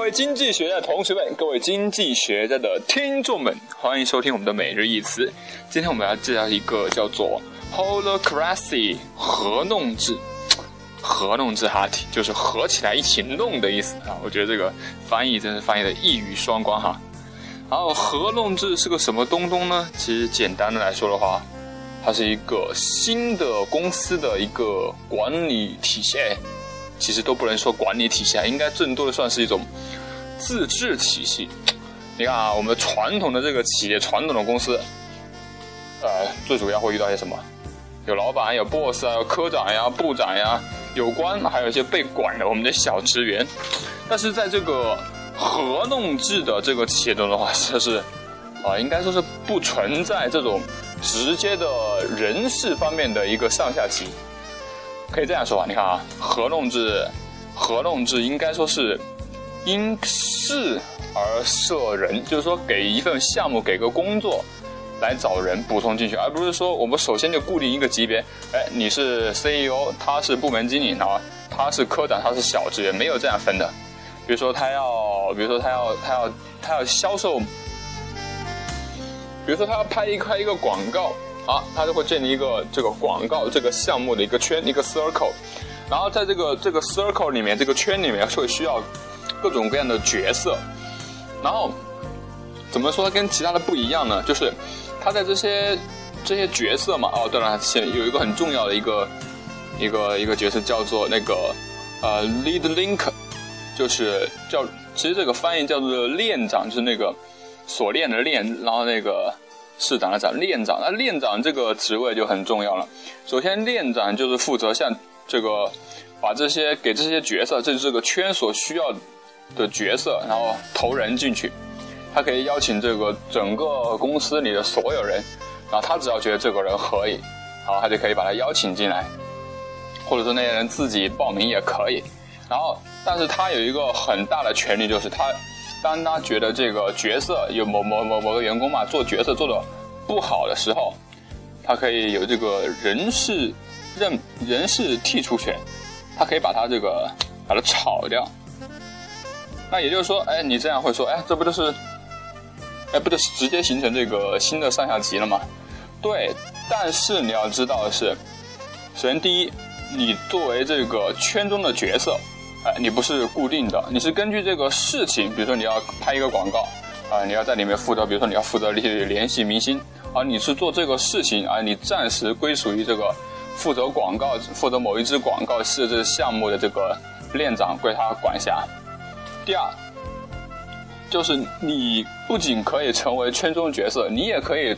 各位经济学家的同学们，各位经济学家的听众们，欢迎收听我们的每日一词。今天我们要介绍一个叫做 “holacracy” 合弄制，合弄制哈体就是合起来一起弄的意思啊。我觉得这个翻译真是翻译的一语双关哈。然后合弄制是个什么东东呢？其实简单的来说的话，它是一个新的公司的一个管理体系。其实都不能说管理体系啊，应该更多的算是一种自治体系。你看啊，我们传统的这个企业、传统的公司，呃，最主要会遇到些什么？有老板、有 boss 啊，有科长呀、部长呀，有官，还有一些被管的我们的小职员。但是在这个合弄制的这个企业中的话，就是啊，应该说是不存在这种直接的人事方面的一个上下级。可以这样说吧，你看啊，合弄制，合弄制应该说是因事而设人，就是说给一份项目，给个工作来找人补充进去，而不是说我们首先就固定一个级别，哎，你是 CEO，他是部门经理，然后他是科长，他是小职员，没有这样分的。比如说他要，比如说他要，他要，他要销售，比如说他要拍一拍一个广告。好，他就会建立一个这个广告这个项目的一个圈，一个 circle，然后在这个这个 circle 里面，这个圈里面会需要各种各样的角色，然后怎么说跟其他的不一样呢？就是他在这些这些角色嘛，哦，对了，现有一个很重要的一个一个一个角色叫做那个呃 lead link，就是叫其实这个翻译叫做链长，就是那个锁链的链，然后那个。市长的长，链长，那链长这个职位就很重要了。首先，链长就是负责像这个，把这些给这些角色，这这个圈所需要的角色，然后投人进去。他可以邀请这个整个公司里的所有人，然后他只要觉得这个人可以，然后他就可以把他邀请进来，或者说那些人自己报名也可以。然后，但是他有一个很大的权利，就是他。当他觉得这个角色有某某某某个员工嘛做角色做的不好的时候，他可以有这个人事任人事剔除权，他可以把他这个把它炒掉。那也就是说，哎，你这样会说，哎，这不就是，哎，不就是直接形成这个新的上下级了吗？对，但是你要知道的是，首先第一，你作为这个圈中的角色。哎，你不是固定的，你是根据这个事情，比如说你要拍一个广告，啊，你要在里面负责，比如说你要负责联联系明星，而你是做这个事情，啊，你暂时归属于这个负责广告、负责某一支广告设置项目的这个链长归他管辖。第二，就是你不仅可以成为圈中角色，你也可以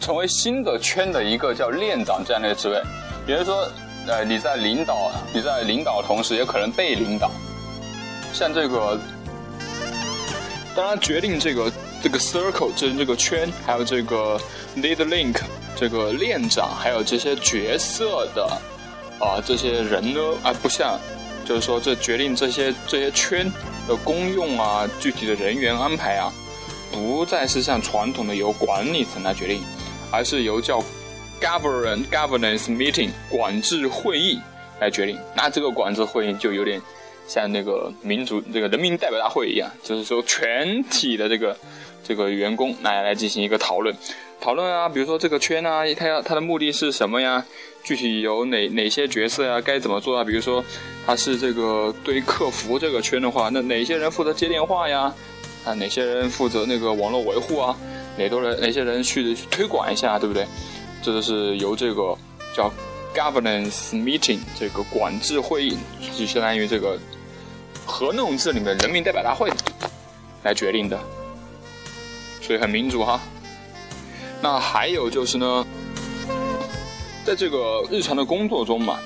成为新的圈的一个叫链长这样的职位，比如说。呃，你在领导，你在领导同时，也可能被领导。像这个，当然决定这个这个 circle，这这个圈，还有这个 lead link，这个链长，还有这些角色的啊，这些人呢，啊，不像，就是说这决定这些这些圈的功用啊，具体的人员安排啊，不再是像传统的由管理层来决定，而是由叫。Govern governance meeting 管制会议来决定，那这个管制会议就有点像那个民主这个人民代表大会一样，就是说全体的这个这个员工来来进行一个讨论，讨论啊，比如说这个圈啊，它要它的目的是什么呀？具体有哪哪些角色呀？该怎么做啊？比如说他是这个对客服这个圈的话，那哪些人负责接电话呀？啊，哪些人负责那个网络维护啊？哪多人哪些人去推广一下，对不对？这个是由这个叫 governance meeting 这个管制会议，就相当于这个合弄制里面人民代表大会来决定的，所以很民主哈。那还有就是呢，在这个日常的工作中嘛，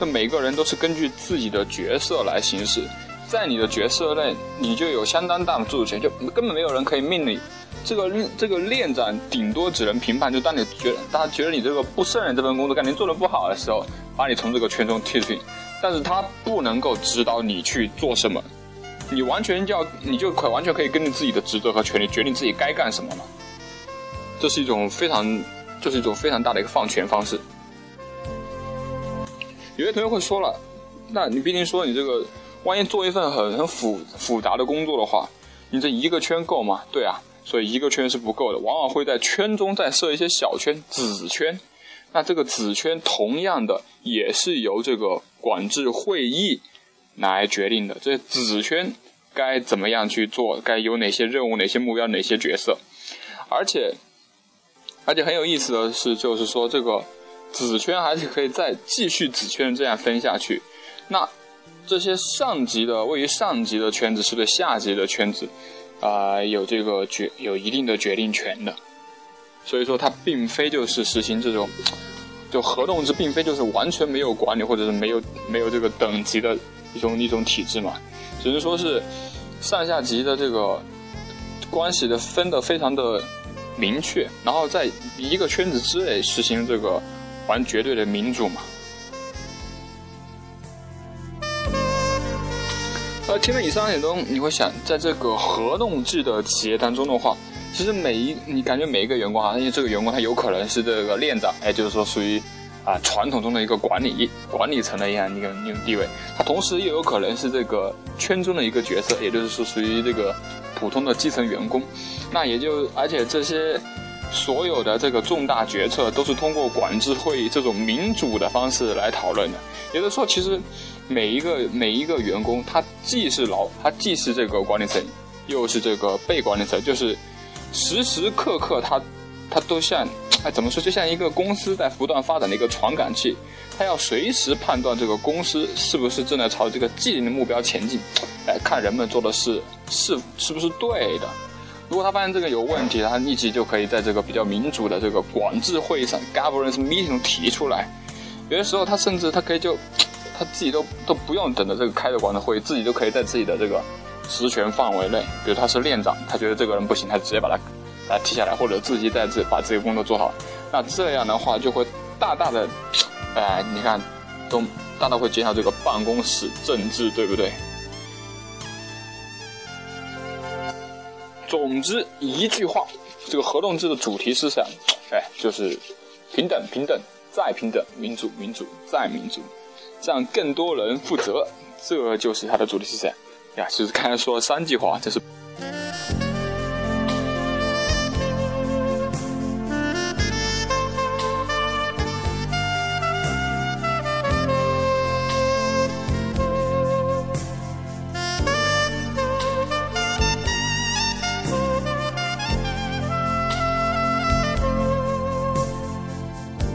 那每个人都是根据自己的角色来行事，在你的角色内，你就有相当大的自主权，就根本没有人可以命令。这个这个链长顶多只能评判，就当你觉得他觉得你这个不胜任这份工作，感觉做的不好的时候，把你从这个圈中踢出去。但是他不能够指导你去做什么，你完全要你就可完全可以根据自己的职责和权利决定自己该干什么了。这是一种非常，这是一种非常大的一个放权方式。有些同学会说了，那你毕竟说你这个万一做一份很很复复杂的工作的话，你这一个圈够吗？对啊，所以一个圈是不够的，往往会在圈中再设一些小圈、子圈。那这个子圈同样的也是由这个管制会议来决定的。这子圈该怎么样去做？该有哪些任务、哪些目标、哪些角色？而且，而且很有意思的是，就是说这个子圈还是可以再继续子圈这样分下去。那这些上级的位于上级的圈子是对下级的圈子啊有这个决有一定的决定权的。所以说，它并非就是实行这种就合同制，并非就是完全没有管理或者是没有没有这个等级的一种一种体制嘛。只能说是上下级的这个关系的分的非常的。明确，然后在一个圈子之内实行这个完绝对的民主嘛。呃，听了以上内容，你会想，在这个合同制的企业当中的话，其实每一你感觉每一个员工啊，因为这个员工他有可能是这个链长，哎，就是说属于啊传统中的一个管理管理层的一样一个一种地位，他同时又有可能是这个圈中的一个角色，也就是说属于这个。普通的基层员工，那也就而且这些所有的这个重大决策都是通过管制会议这种民主的方式来讨论的。也就是说，其实每一个每一个员工，他既是老，他既是这个管理层，又是这个被管理层，就是时时刻刻他他都像哎怎么说，就像一个公司在不断发展的一个传感器，他要随时判断这个公司是不是正在朝这个既定的目标前进。来看人们做的事是是不是对的。如果他发现这个有问题，他立即就可以在这个比较民主的这个管制会议上 （governance meeting） 提出来。有的时候他甚至他可以就他自己都都不用等着这个开的管制会议，自己都可以在自己的这个实权范围内。比如他是链长，他觉得这个人不行，他直接把他把他踢下来，或者自己在自把自己工作做好。那这样的话就会大大的，哎，你看，都大大会减少这个办公室政治，对不对？总之一句话，这个合同制的主题思想，哎，就是平等、平等再平等，民主、民主再民主，让更多人负责，这就是它的主题思想。呀，其实刚才说三句话，这是。